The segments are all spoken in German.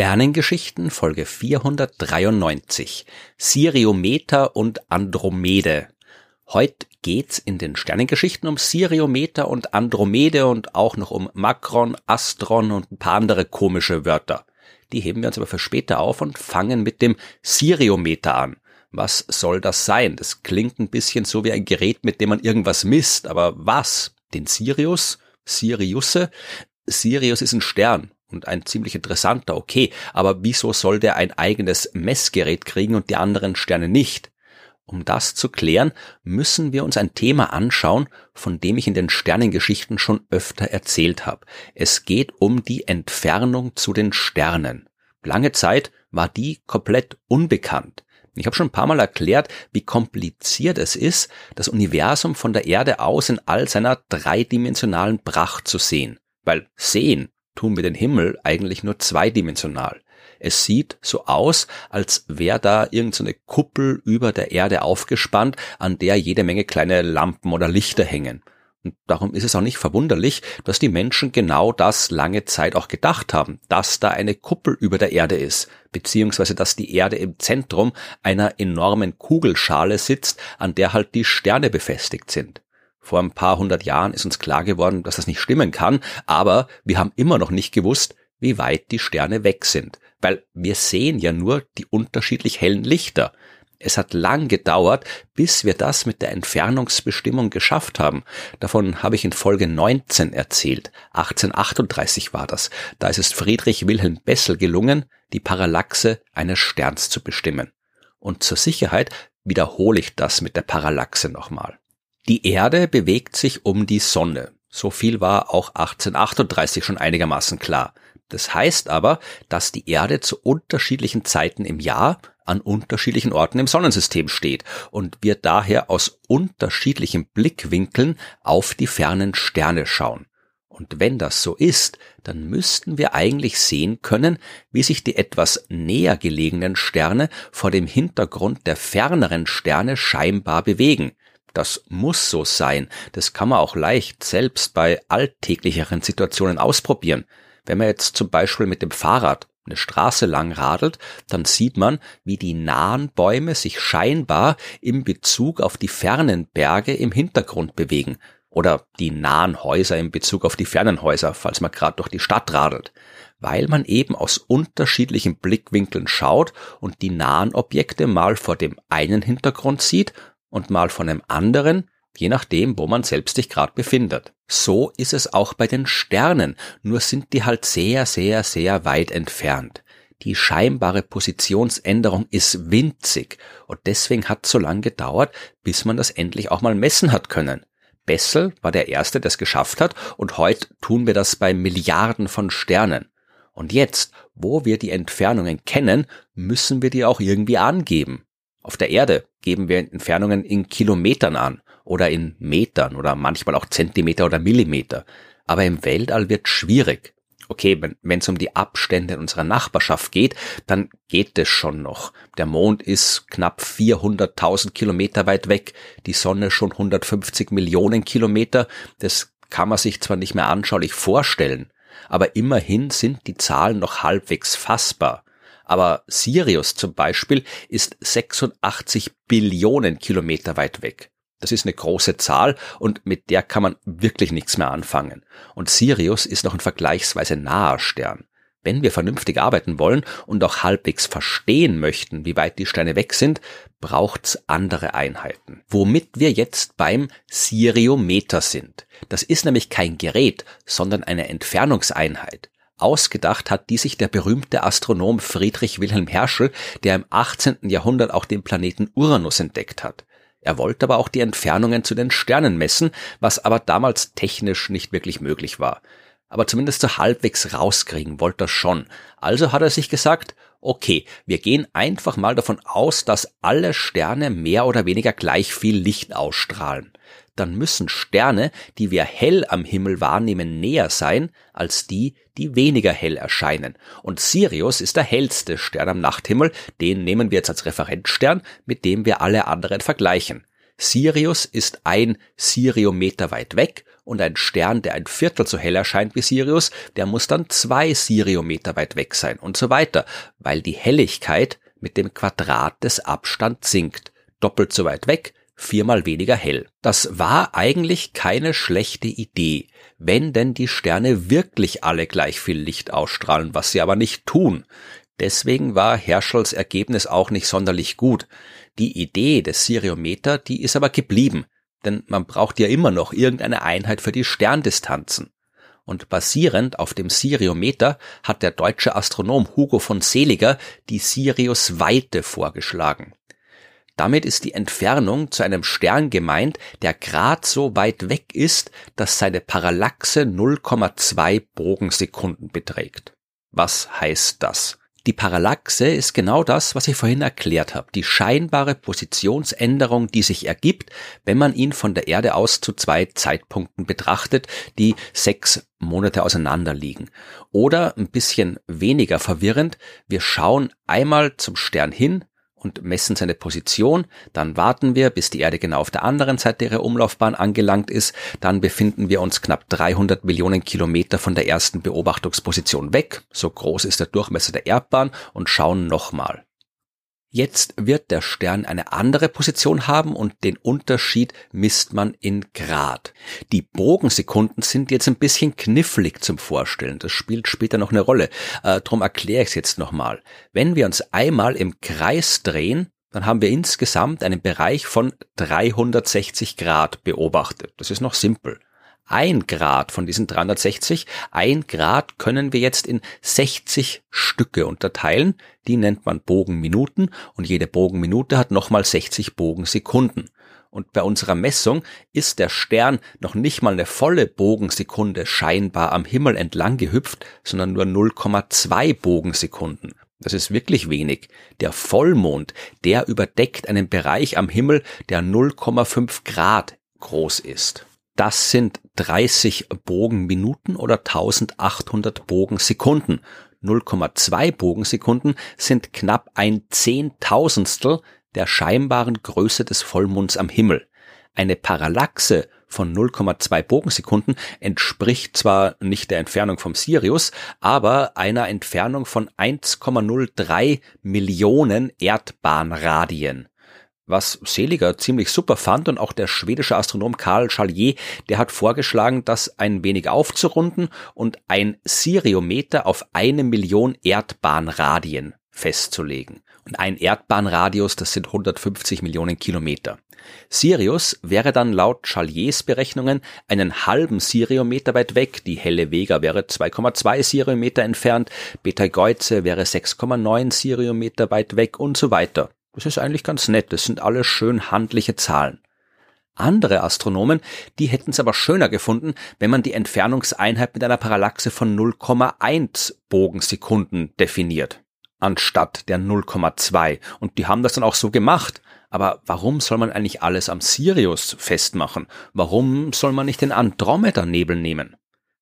Sternengeschichten Folge 493 Siriometer und Andromede. Heute geht's in den Sternengeschichten um Siriometer und Andromede und auch noch um Makron, Astron und ein paar andere komische Wörter. Die heben wir uns aber für später auf und fangen mit dem Siriometer an. Was soll das sein? Das klingt ein bisschen so wie ein Gerät, mit dem man irgendwas misst, aber was? Den Sirius? Siriusse? Sirius ist ein Stern und ein ziemlich interessanter, okay, aber wieso soll der ein eigenes Messgerät kriegen und die anderen Sterne nicht? Um das zu klären, müssen wir uns ein Thema anschauen, von dem ich in den Sternengeschichten schon öfter erzählt habe. Es geht um die Entfernung zu den Sternen. Lange Zeit war die komplett unbekannt. Ich habe schon ein paar Mal erklärt, wie kompliziert es ist, das Universum von der Erde aus in all seiner dreidimensionalen Pracht zu sehen. Weil sehen tun wir den Himmel eigentlich nur zweidimensional. Es sieht so aus, als wäre da irgendeine so Kuppel über der Erde aufgespannt, an der jede Menge kleine Lampen oder Lichter hängen. Und darum ist es auch nicht verwunderlich, dass die Menschen genau das lange Zeit auch gedacht haben, dass da eine Kuppel über der Erde ist, beziehungsweise dass die Erde im Zentrum einer enormen Kugelschale sitzt, an der halt die Sterne befestigt sind. Vor ein paar hundert Jahren ist uns klar geworden, dass das nicht stimmen kann, aber wir haben immer noch nicht gewusst, wie weit die Sterne weg sind, weil wir sehen ja nur die unterschiedlich hellen Lichter. Es hat lang gedauert, bis wir das mit der Entfernungsbestimmung geschafft haben. Davon habe ich in Folge 19 erzählt. 1838 war das. Da ist es Friedrich Wilhelm Bessel gelungen, die Parallaxe eines Sterns zu bestimmen. Und zur Sicherheit wiederhole ich das mit der Parallaxe nochmal. Die Erde bewegt sich um die Sonne. So viel war auch 1838 schon einigermaßen klar. Das heißt aber, dass die Erde zu unterschiedlichen Zeiten im Jahr an unterschiedlichen Orten im Sonnensystem steht und wir daher aus unterschiedlichen Blickwinkeln auf die fernen Sterne schauen. Und wenn das so ist, dann müssten wir eigentlich sehen können, wie sich die etwas näher gelegenen Sterne vor dem Hintergrund der ferneren Sterne scheinbar bewegen. Das muss so sein. Das kann man auch leicht selbst bei alltäglicheren Situationen ausprobieren. Wenn man jetzt zum Beispiel mit dem Fahrrad eine Straße lang radelt, dann sieht man, wie die nahen Bäume sich scheinbar im Bezug auf die fernen Berge im Hintergrund bewegen oder die nahen Häuser in Bezug auf die fernen Häuser, falls man gerade durch die Stadt radelt, weil man eben aus unterschiedlichen Blickwinkeln schaut und die nahen Objekte mal vor dem einen Hintergrund sieht und mal von einem anderen, je nachdem, wo man selbst sich gerade befindet. So ist es auch bei den Sternen, nur sind die halt sehr, sehr, sehr weit entfernt. Die scheinbare Positionsänderung ist winzig und deswegen hat es so lange gedauert, bis man das endlich auch mal messen hat können. Bessel war der Erste, der es geschafft hat und heute tun wir das bei Milliarden von Sternen. Und jetzt, wo wir die Entfernungen kennen, müssen wir die auch irgendwie angeben. Auf der Erde geben wir Entfernungen in Kilometern an oder in Metern oder manchmal auch Zentimeter oder Millimeter. Aber im Weltall wird schwierig. Okay, wenn es um die Abstände in unserer Nachbarschaft geht, dann geht es schon noch. Der Mond ist knapp 400.000 Kilometer weit weg, die Sonne schon 150 Millionen Kilometer. Das kann man sich zwar nicht mehr anschaulich vorstellen, aber immerhin sind die Zahlen noch halbwegs fassbar. Aber Sirius zum Beispiel ist 86 Billionen Kilometer weit weg. Das ist eine große Zahl und mit der kann man wirklich nichts mehr anfangen. Und Sirius ist noch ein vergleichsweise naher Stern. Wenn wir vernünftig arbeiten wollen und auch halbwegs verstehen möchten, wie weit die Sterne weg sind, braucht's andere Einheiten. Womit wir jetzt beim Siriometer sind. Das ist nämlich kein Gerät, sondern eine Entfernungseinheit. Ausgedacht hat die sich der berühmte Astronom Friedrich Wilhelm Herschel, der im 18. Jahrhundert auch den Planeten Uranus entdeckt hat. Er wollte aber auch die Entfernungen zu den Sternen messen, was aber damals technisch nicht wirklich möglich war. Aber zumindest so halbwegs rauskriegen wollte er schon. Also hat er sich gesagt, okay, wir gehen einfach mal davon aus, dass alle Sterne mehr oder weniger gleich viel Licht ausstrahlen dann müssen Sterne, die wir hell am Himmel wahrnehmen, näher sein als die, die weniger hell erscheinen. Und Sirius ist der hellste Stern am Nachthimmel, den nehmen wir jetzt als Referenzstern, mit dem wir alle anderen vergleichen. Sirius ist ein Siriometer weit weg und ein Stern, der ein Viertel so hell erscheint wie Sirius, der muss dann zwei Siriometer weit weg sein und so weiter, weil die Helligkeit mit dem Quadrat des Abstands sinkt. Doppelt so weit weg, viermal weniger hell. Das war eigentlich keine schlechte Idee, wenn denn die Sterne wirklich alle gleich viel Licht ausstrahlen, was sie aber nicht tun. Deswegen war Herschels Ergebnis auch nicht sonderlich gut. Die Idee des Siriometer, die ist aber geblieben, denn man braucht ja immer noch irgendeine Einheit für die Sterndistanzen. Und basierend auf dem Siriometer hat der deutsche Astronom Hugo von Seliger die Siriusweite vorgeschlagen. Damit ist die Entfernung zu einem Stern gemeint, der grad so weit weg ist, dass seine Parallaxe 0,2 Bogensekunden beträgt. Was heißt das? Die Parallaxe ist genau das, was ich vorhin erklärt habe, die scheinbare Positionsänderung, die sich ergibt, wenn man ihn von der Erde aus zu zwei Zeitpunkten betrachtet, die sechs Monate auseinander liegen. Oder ein bisschen weniger verwirrend, wir schauen einmal zum Stern hin, und messen seine Position. Dann warten wir, bis die Erde genau auf der anderen Seite ihrer Umlaufbahn angelangt ist. Dann befinden wir uns knapp 300 Millionen Kilometer von der ersten Beobachtungsposition weg. So groß ist der Durchmesser der Erdbahn und schauen nochmal. Jetzt wird der Stern eine andere Position haben und den Unterschied misst man in Grad. Die Bogensekunden sind jetzt ein bisschen knifflig zum Vorstellen. Das spielt später noch eine Rolle. Äh, drum erkläre ich es jetzt nochmal. Wenn wir uns einmal im Kreis drehen, dann haben wir insgesamt einen Bereich von 360 Grad beobachtet. Das ist noch simpel ein Grad von diesen 360, ein Grad können wir jetzt in 60 Stücke unterteilen. Die nennt man Bogenminuten und jede Bogenminute hat nochmal 60 Bogensekunden. Und bei unserer Messung ist der Stern noch nicht mal eine volle Bogensekunde scheinbar am Himmel entlang gehüpft, sondern nur 0,2 Bogensekunden. Das ist wirklich wenig. Der Vollmond, der überdeckt einen Bereich am Himmel, der 0,5 Grad groß ist. Das sind 30 Bogenminuten oder 1800 Bogensekunden. 0,2 Bogensekunden sind knapp ein Zehntausendstel der scheinbaren Größe des Vollmonds am Himmel. Eine Parallaxe von 0,2 Bogensekunden entspricht zwar nicht der Entfernung vom Sirius, aber einer Entfernung von 1,03 Millionen Erdbahnradien was Seliger ziemlich super fand und auch der schwedische Astronom Karl Charlier, der hat vorgeschlagen, das ein wenig aufzurunden und ein Siriometer auf eine Million Erdbahnradien festzulegen. Und ein Erdbahnradius, das sind 150 Millionen Kilometer. Sirius wäre dann laut Charliers Berechnungen einen halben Siriometer weit weg, die helle Vega wäre 2,2 Siriometer entfernt, Betelgeuse wäre 6,9 Siriometer weit weg und so weiter. Das ist eigentlich ganz nett, das sind alles schön handliche Zahlen. Andere Astronomen, die hätten es aber schöner gefunden, wenn man die Entfernungseinheit mit einer Parallaxe von 0,1 Bogensekunden definiert, anstatt der 0,2. Und die haben das dann auch so gemacht. Aber warum soll man eigentlich alles am Sirius festmachen? Warum soll man nicht den Andromeda-Nebel nehmen?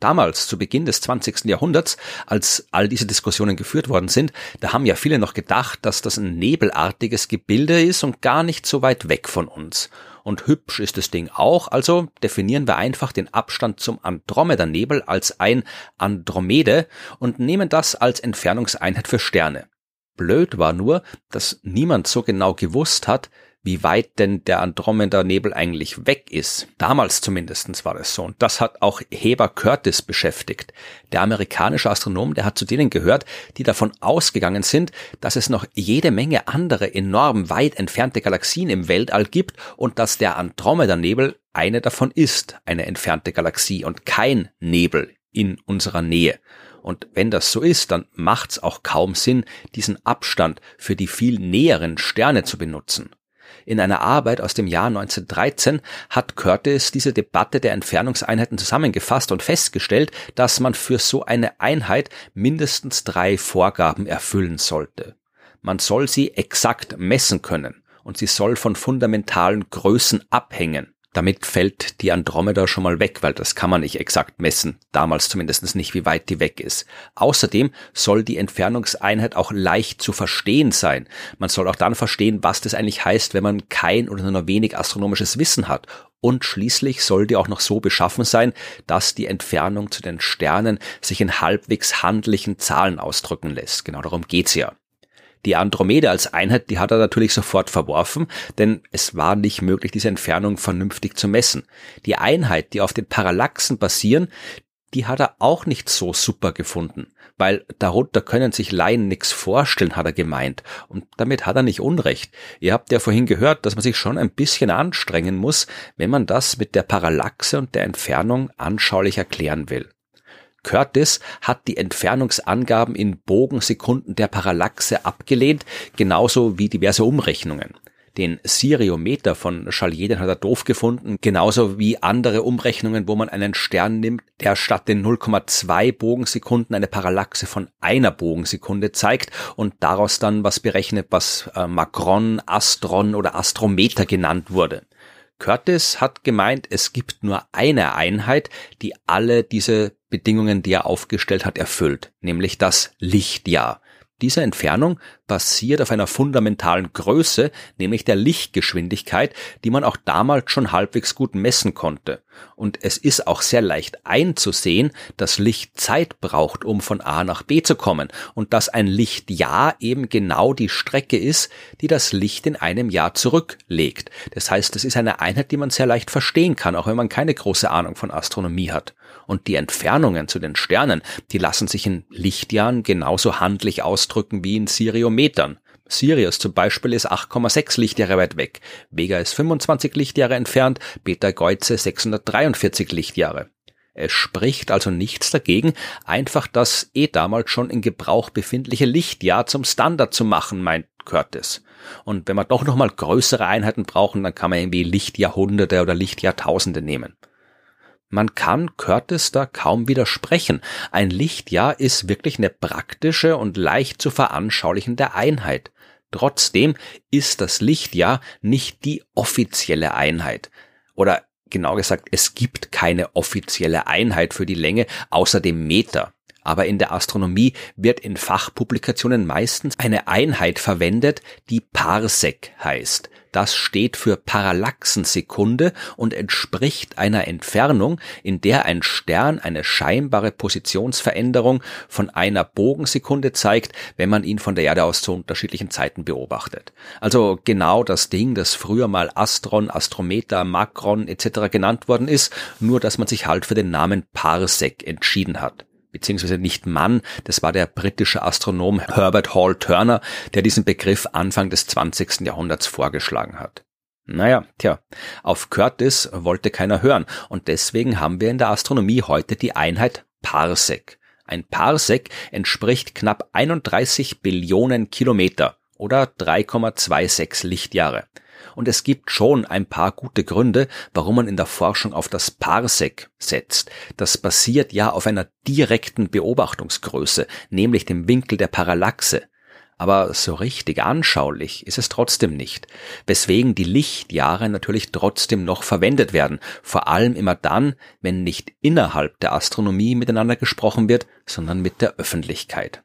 Damals, zu Beginn des 20. Jahrhunderts, als all diese Diskussionen geführt worden sind, da haben ja viele noch gedacht, dass das ein nebelartiges Gebilde ist und gar nicht so weit weg von uns. Und hübsch ist das Ding auch, also definieren wir einfach den Abstand zum Andromeda-Nebel als ein Andromede und nehmen das als Entfernungseinheit für Sterne. Blöd war nur, dass niemand so genau gewusst hat, wie weit denn der Andromeda-Nebel eigentlich weg ist. Damals zumindestens war das so. Und das hat auch Heber Curtis beschäftigt. Der amerikanische Astronom, der hat zu denen gehört, die davon ausgegangen sind, dass es noch jede Menge andere enorm weit entfernte Galaxien im Weltall gibt und dass der Andromeda-Nebel eine davon ist, eine entfernte Galaxie und kein Nebel in unserer Nähe. Und wenn das so ist, dann macht's auch kaum Sinn, diesen Abstand für die viel näheren Sterne zu benutzen. In einer Arbeit aus dem Jahr 1913 hat Curtis diese Debatte der Entfernungseinheiten zusammengefasst und festgestellt, dass man für so eine Einheit mindestens drei Vorgaben erfüllen sollte. Man soll sie exakt messen können und sie soll von fundamentalen Größen abhängen. Damit fällt die Andromeda schon mal weg, weil das kann man nicht exakt messen, damals zumindest nicht, wie weit die weg ist. Außerdem soll die Entfernungseinheit auch leicht zu verstehen sein. Man soll auch dann verstehen, was das eigentlich heißt, wenn man kein oder nur wenig astronomisches Wissen hat. Und schließlich soll die auch noch so beschaffen sein, dass die Entfernung zu den Sternen sich in halbwegs handlichen Zahlen ausdrücken lässt. Genau darum geht's ja. Die Andromede als Einheit, die hat er natürlich sofort verworfen, denn es war nicht möglich, diese Entfernung vernünftig zu messen. Die Einheit, die auf den Parallaxen basieren, die hat er auch nicht so super gefunden, weil darunter können sich Laien nichts vorstellen, hat er gemeint. Und damit hat er nicht Unrecht. Ihr habt ja vorhin gehört, dass man sich schon ein bisschen anstrengen muss, wenn man das mit der Parallaxe und der Entfernung anschaulich erklären will. Curtis hat die Entfernungsangaben in Bogensekunden der Parallaxe abgelehnt, genauso wie diverse Umrechnungen. Den Siriometer von Chalier, den hat er doof gefunden, genauso wie andere Umrechnungen, wo man einen Stern nimmt, der statt den 0,2 Bogensekunden eine Parallaxe von einer Bogensekunde zeigt und daraus dann was berechnet, was äh, Macron, Astron oder Astrometer genannt wurde. Curtis hat gemeint, es gibt nur eine Einheit, die alle diese Bedingungen, die er aufgestellt hat, erfüllt, nämlich das Lichtjahr. Diese Entfernung basiert auf einer fundamentalen Größe, nämlich der Lichtgeschwindigkeit, die man auch damals schon halbwegs gut messen konnte. Und es ist auch sehr leicht einzusehen, dass Licht Zeit braucht, um von A nach B zu kommen und dass ein Lichtjahr eben genau die Strecke ist, die das Licht in einem Jahr zurücklegt. Das heißt, es ist eine Einheit, die man sehr leicht verstehen kann, auch wenn man keine große Ahnung von Astronomie hat. Und die Entfernungen zu den Sternen, die lassen sich in Lichtjahren genauso handlich ausdrücken wie in Siriometern. Sirius zum Beispiel ist 8,6 Lichtjahre weit weg, Vega ist 25 Lichtjahre entfernt, Beta Geuze 643 Lichtjahre. Es spricht also nichts dagegen, einfach das eh damals schon in Gebrauch befindliche Lichtjahr zum Standard zu machen, meint Curtis. Und wenn wir doch nochmal größere Einheiten brauchen, dann kann man irgendwie Lichtjahrhunderte oder Lichtjahrtausende nehmen. Man kann Curtis da kaum widersprechen. Ein Lichtjahr ist wirklich eine praktische und leicht zu veranschaulichende Einheit. Trotzdem ist das Lichtjahr nicht die offizielle Einheit. Oder genau gesagt, es gibt keine offizielle Einheit für die Länge außer dem Meter. Aber in der Astronomie wird in Fachpublikationen meistens eine Einheit verwendet, die Parsec heißt. Das steht für Parallaxensekunde und entspricht einer Entfernung, in der ein Stern eine scheinbare Positionsveränderung von einer Bogensekunde zeigt, wenn man ihn von der Erde aus zu unterschiedlichen Zeiten beobachtet. Also genau das Ding, das früher mal Astron, Astrometer, Makron etc. genannt worden ist, nur dass man sich halt für den Namen Parsec entschieden hat beziehungsweise nicht Mann, das war der britische Astronom Herbert Hall Turner, der diesen Begriff Anfang des 20. Jahrhunderts vorgeschlagen hat. Naja, tja, auf Curtis wollte keiner hören und deswegen haben wir in der Astronomie heute die Einheit Parsec. Ein Parsec entspricht knapp 31 Billionen Kilometer oder 3,26 Lichtjahre. Und es gibt schon ein paar gute Gründe, warum man in der Forschung auf das Parsec setzt. Das basiert ja auf einer direkten Beobachtungsgröße, nämlich dem Winkel der Parallaxe. Aber so richtig anschaulich ist es trotzdem nicht, weswegen die Lichtjahre natürlich trotzdem noch verwendet werden, vor allem immer dann, wenn nicht innerhalb der Astronomie miteinander gesprochen wird, sondern mit der Öffentlichkeit.